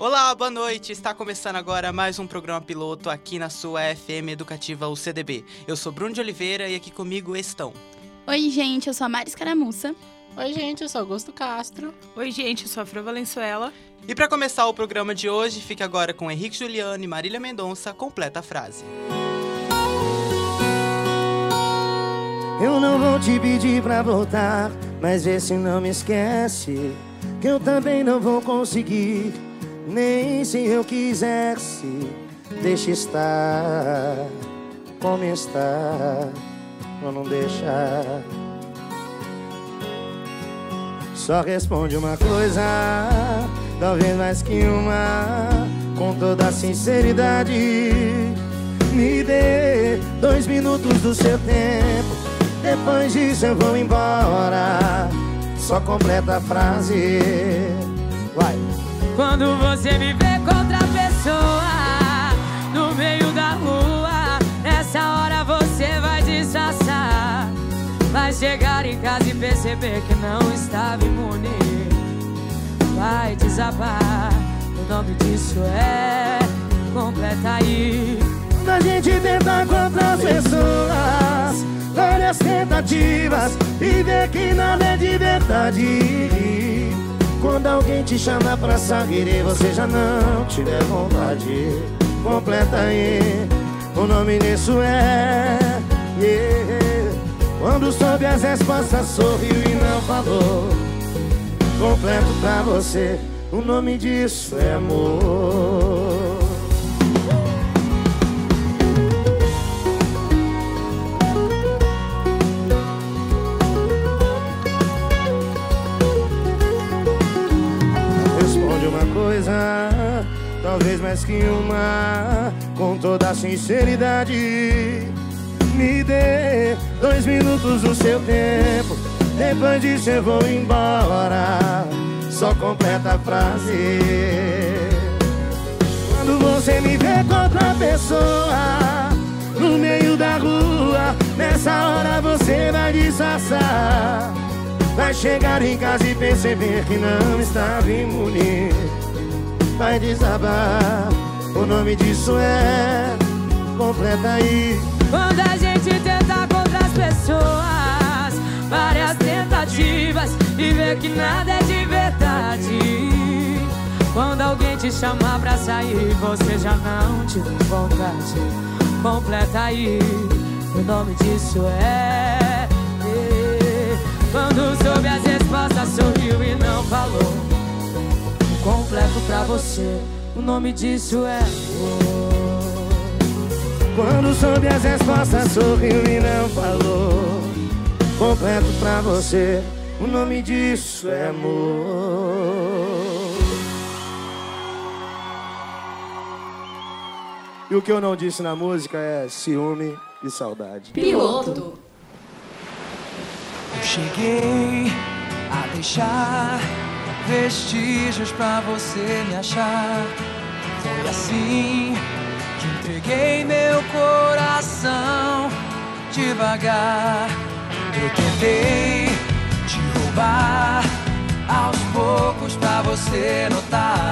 Olá, boa noite. Está começando agora mais um programa piloto aqui na sua FM Educativa UCDB. Eu sou Bruno de Oliveira e aqui comigo estão. Oi, gente, eu sou a Mari Escaramuça. Oi, gente, eu sou Augusto Castro. Oi, gente, eu sou a Fran Valenzuela. E para começar o programa de hoje, fique agora com Henrique Juliano e Marília Mendonça. Completa a frase. Eu não vou te pedir pra voltar, mas vê se não me esquece. Que eu também não vou conseguir, nem se eu quisesse. Deixa estar como está, ou não deixar. Só responde uma coisa, talvez mais que uma, com toda sinceridade. Me dê dois minutos do seu tempo. Depois disso eu vou embora. Só completa a frase. Vai. Quando você me vê com outra pessoa no meio da rua, nessa hora você vai disfarçar. Vai chegar em casa e perceber que não estava imune. Vai desabar. O nome disso é completa aí. Quando a gente tenta com outras pessoas, várias tentativas e vê que nada é de verdade. Quando alguém te chama pra sair e você já não tiver vontade, completa aí. O nome disso é. yeah. Quando soube as respostas, sorriu e não falou. Completo pra você, o nome disso é amor. Talvez mais que uma, com toda sinceridade. Me dê dois minutos do seu tempo, depois disso eu vou embora. Só completa a frase. Quando você me vê com outra pessoa no meio da rua, nessa hora você vai disfarçar. Vai chegar em casa e perceber que não estava imune. Vai desabar. O nome disso é completa aí. Quando a gente tenta contra as pessoas, várias tentativas e vê que nada é de verdade. Quando alguém te chamar pra sair, você já não tiver vontade. Completa aí, o nome disso é. Quando soube as respostas, sorriu e não falou. Completo pra você, o nome disso é. amor. Quando soube as respostas, sorriu e não falou. Completo pra você, o nome disso é amor. E o que eu não disse na música é ciúme e saudade. Piloto. Eu cheguei a deixar vestígios pra você me achar. Foi assim que entreguei meu coração devagar. Eu tentei te roubar aos poucos pra você notar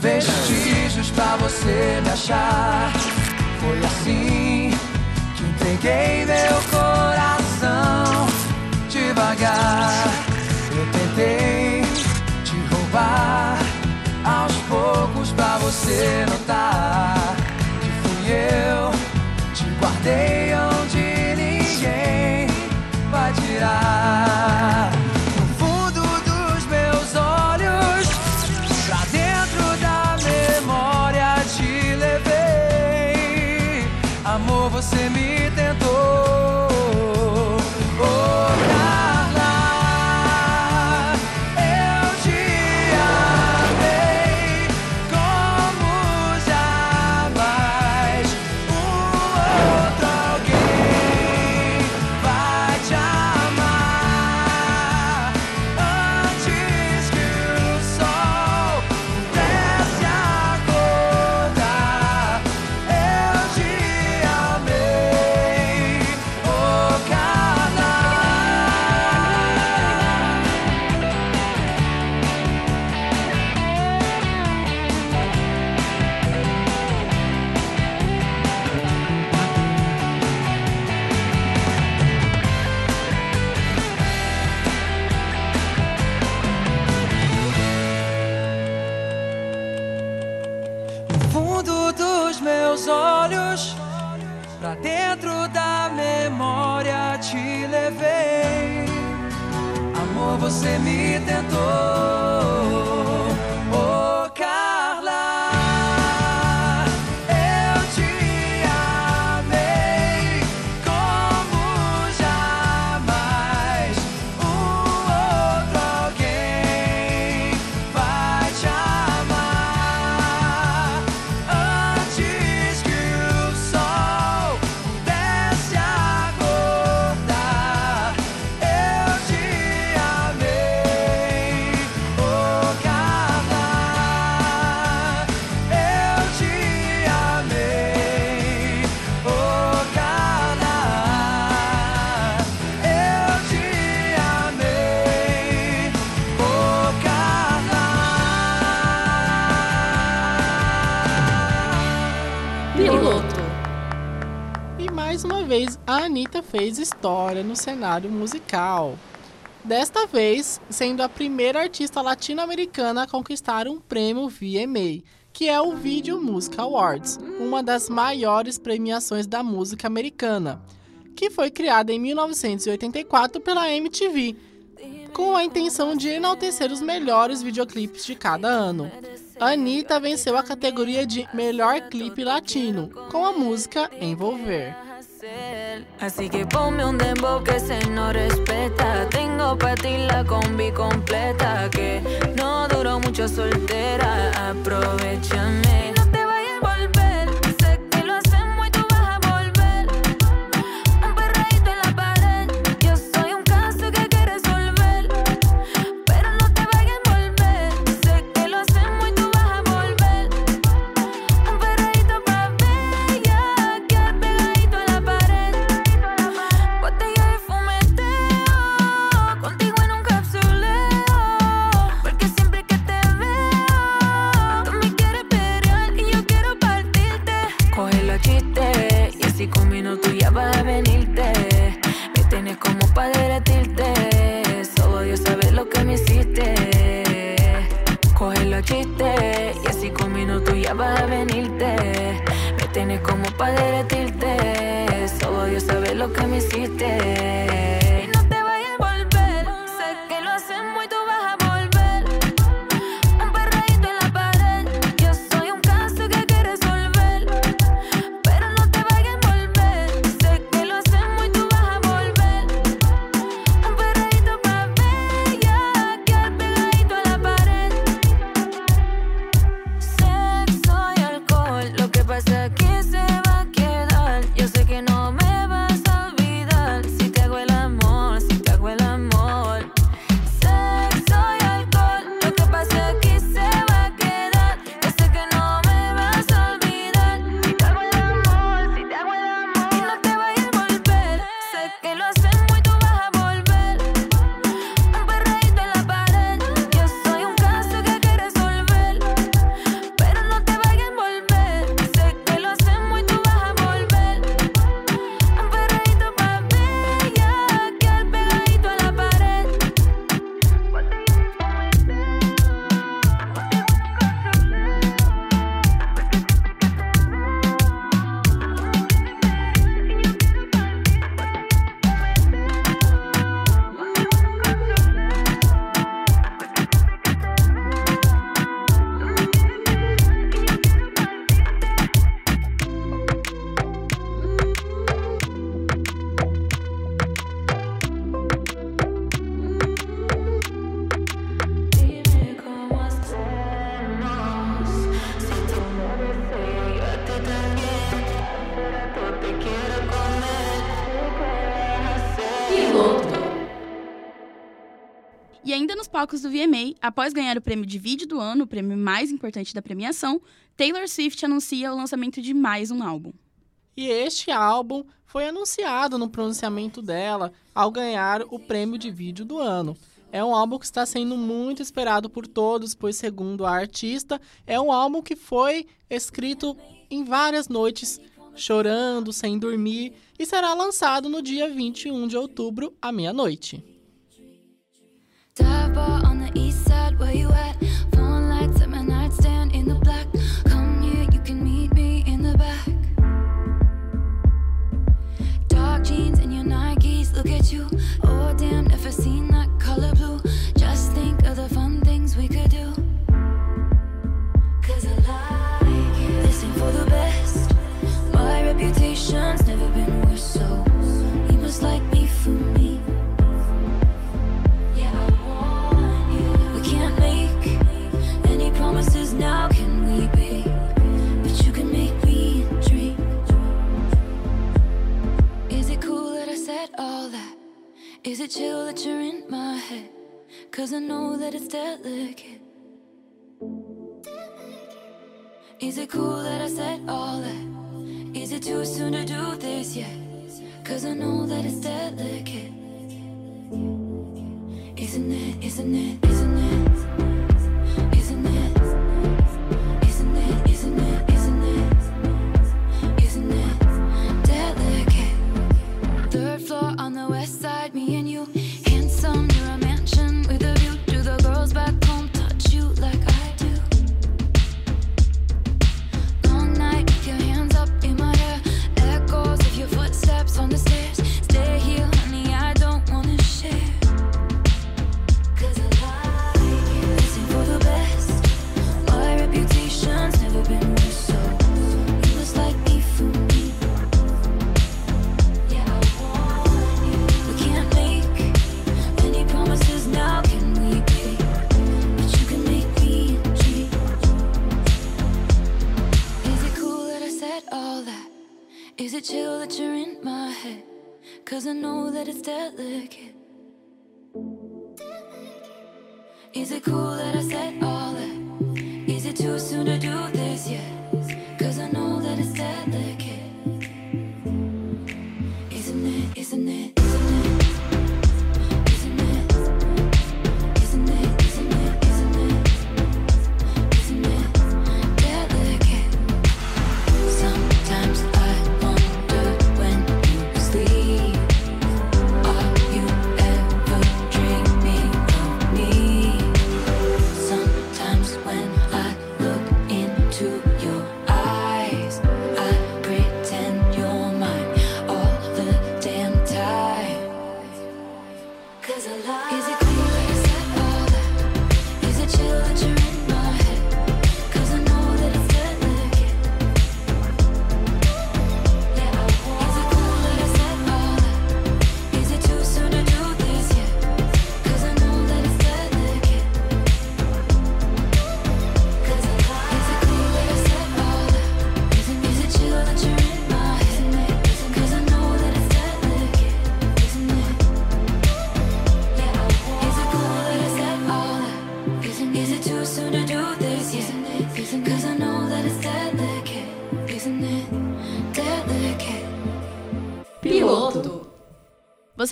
vestígios pra você me achar. Foi assim que entreguei meu coração devagar. Eu tentei te roubar aos poucos pra você notar que fui eu, te guardei. redentor. fez história no cenário musical. Desta vez, sendo a primeira artista latino-americana a conquistar um prêmio VMA, que é o Video Music Awards, uma das maiores premiações da música americana, que foi criada em 1984 pela MTV, com a intenção de enaltecer os melhores videoclipes de cada ano. Anitta venceu a categoria de Melhor Clipe Latino, com a música Envolver. Así que ponme un dembow que se no respeta. Tengo para ti la combi completa. Que no duró mucho soltera. Aprovechame. Palcos do VMA, após ganhar o prêmio de vídeo do ano, o prêmio mais importante da premiação, Taylor Swift anuncia o lançamento de mais um álbum. E este álbum foi anunciado no pronunciamento dela ao ganhar o prêmio de vídeo do ano. É um álbum que está sendo muito esperado por todos, pois, segundo a artista, é um álbum que foi escrito em várias noites, chorando, sem dormir, e será lançado no dia 21 de outubro, à meia-noite. You. Is it chill that you're in my head? Cause I know that it's delicate. Is it cool that I said all that? Is it too soon to do this yet? Cause I know that it's delicate. Isn't it, isn't it, isn't it? All that? Is it chill that you're in my head? Cause I know that it's delicate. Is it cool that I said all that? Is it too soon to do this yet? Cause I know that it's delicate. Isn't it, isn't it, isn't it?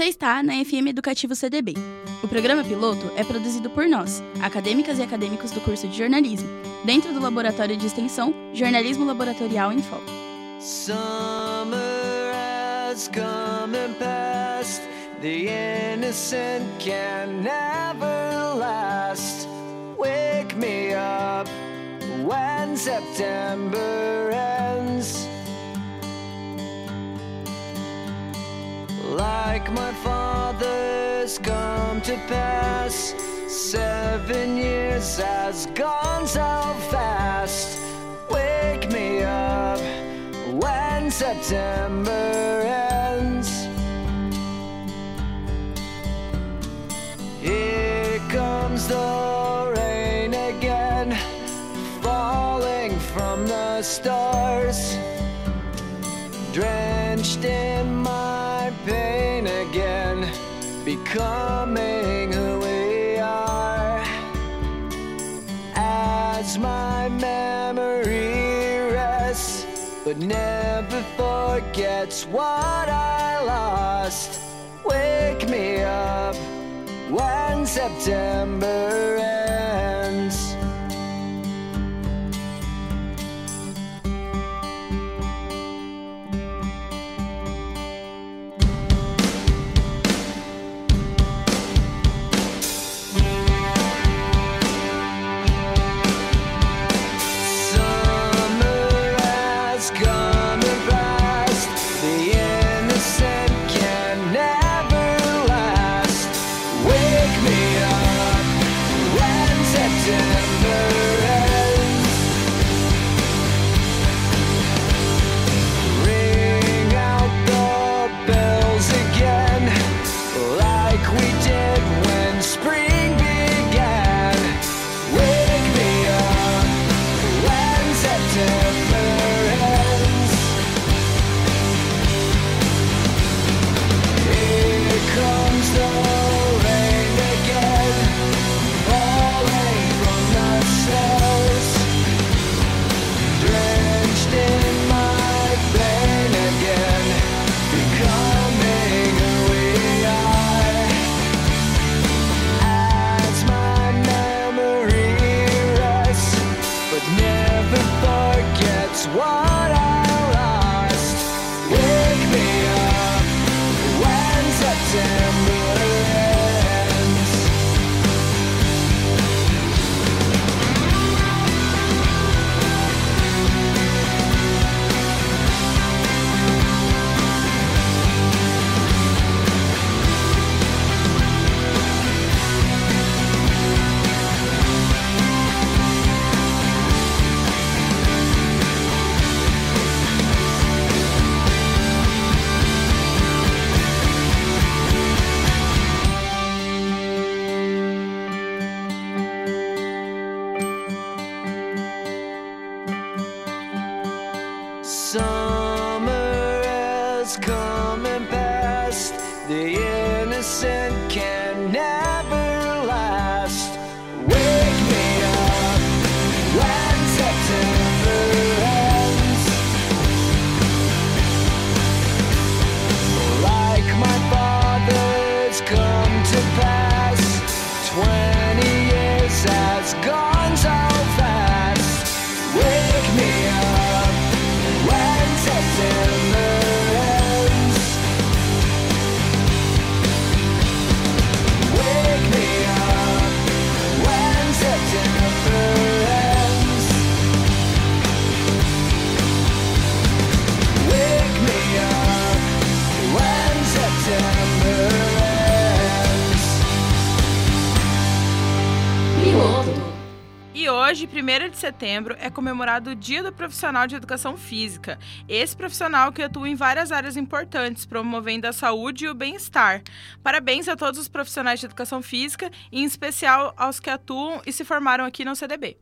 Está na FM Educativo CDB. O programa piloto é produzido por nós, acadêmicas e acadêmicos do curso de jornalismo, dentro do Laboratório de Extensão Jornalismo Laboratorial em Foco. The innocent can never last. Wake me up when September to pass. Seven years has gone so fast. Wake me up when September forgets what I lost. Wake me up when September ends. Hoje, 1 de setembro, é comemorado o Dia do Profissional de Educação Física. Esse profissional que atua em várias áreas importantes, promovendo a saúde e o bem-estar. Parabéns a todos os profissionais de educação física, e em especial aos que atuam e se formaram aqui no CDB.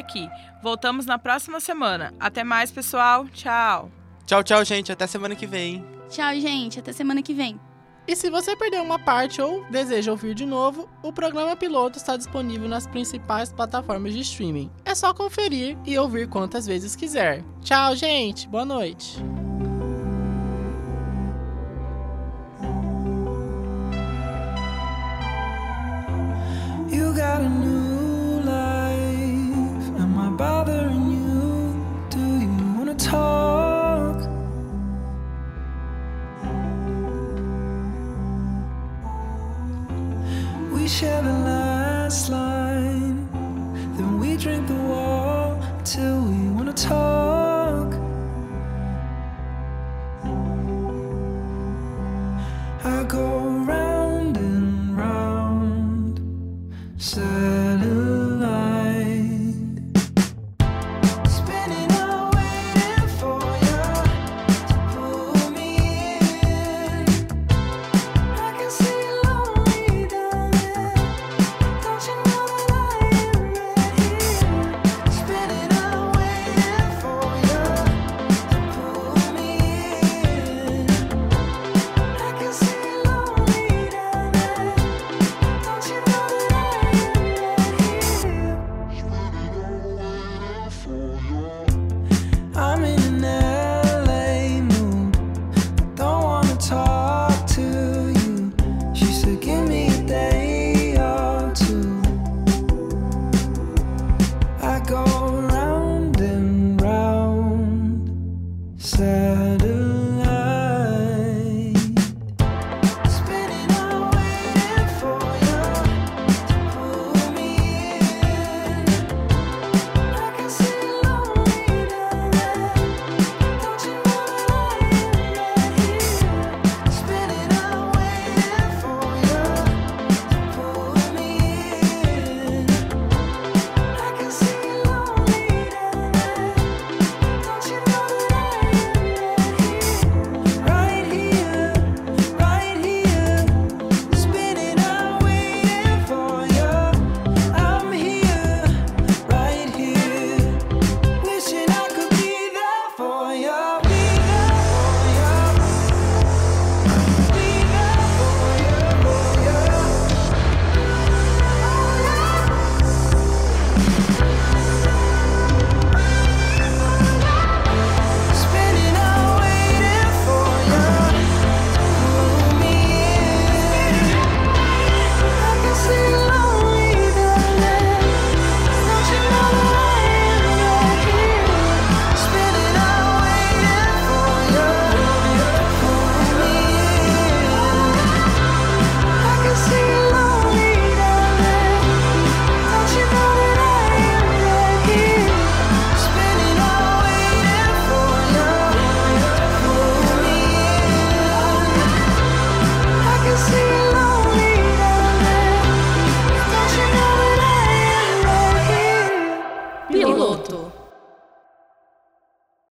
aqui. Voltamos na próxima semana. Até mais, pessoal. Tchau. Tchau, tchau, gente. Até semana que vem. Tchau, gente. Até semana que vem. E se você perdeu uma parte ou deseja ouvir de novo, o programa piloto está disponível nas principais plataformas de streaming. É só conferir e ouvir quantas vezes quiser. Tchau, gente. Boa noite. You gotta know. bothering you? Do you wanna talk? We share the last line, then we drink the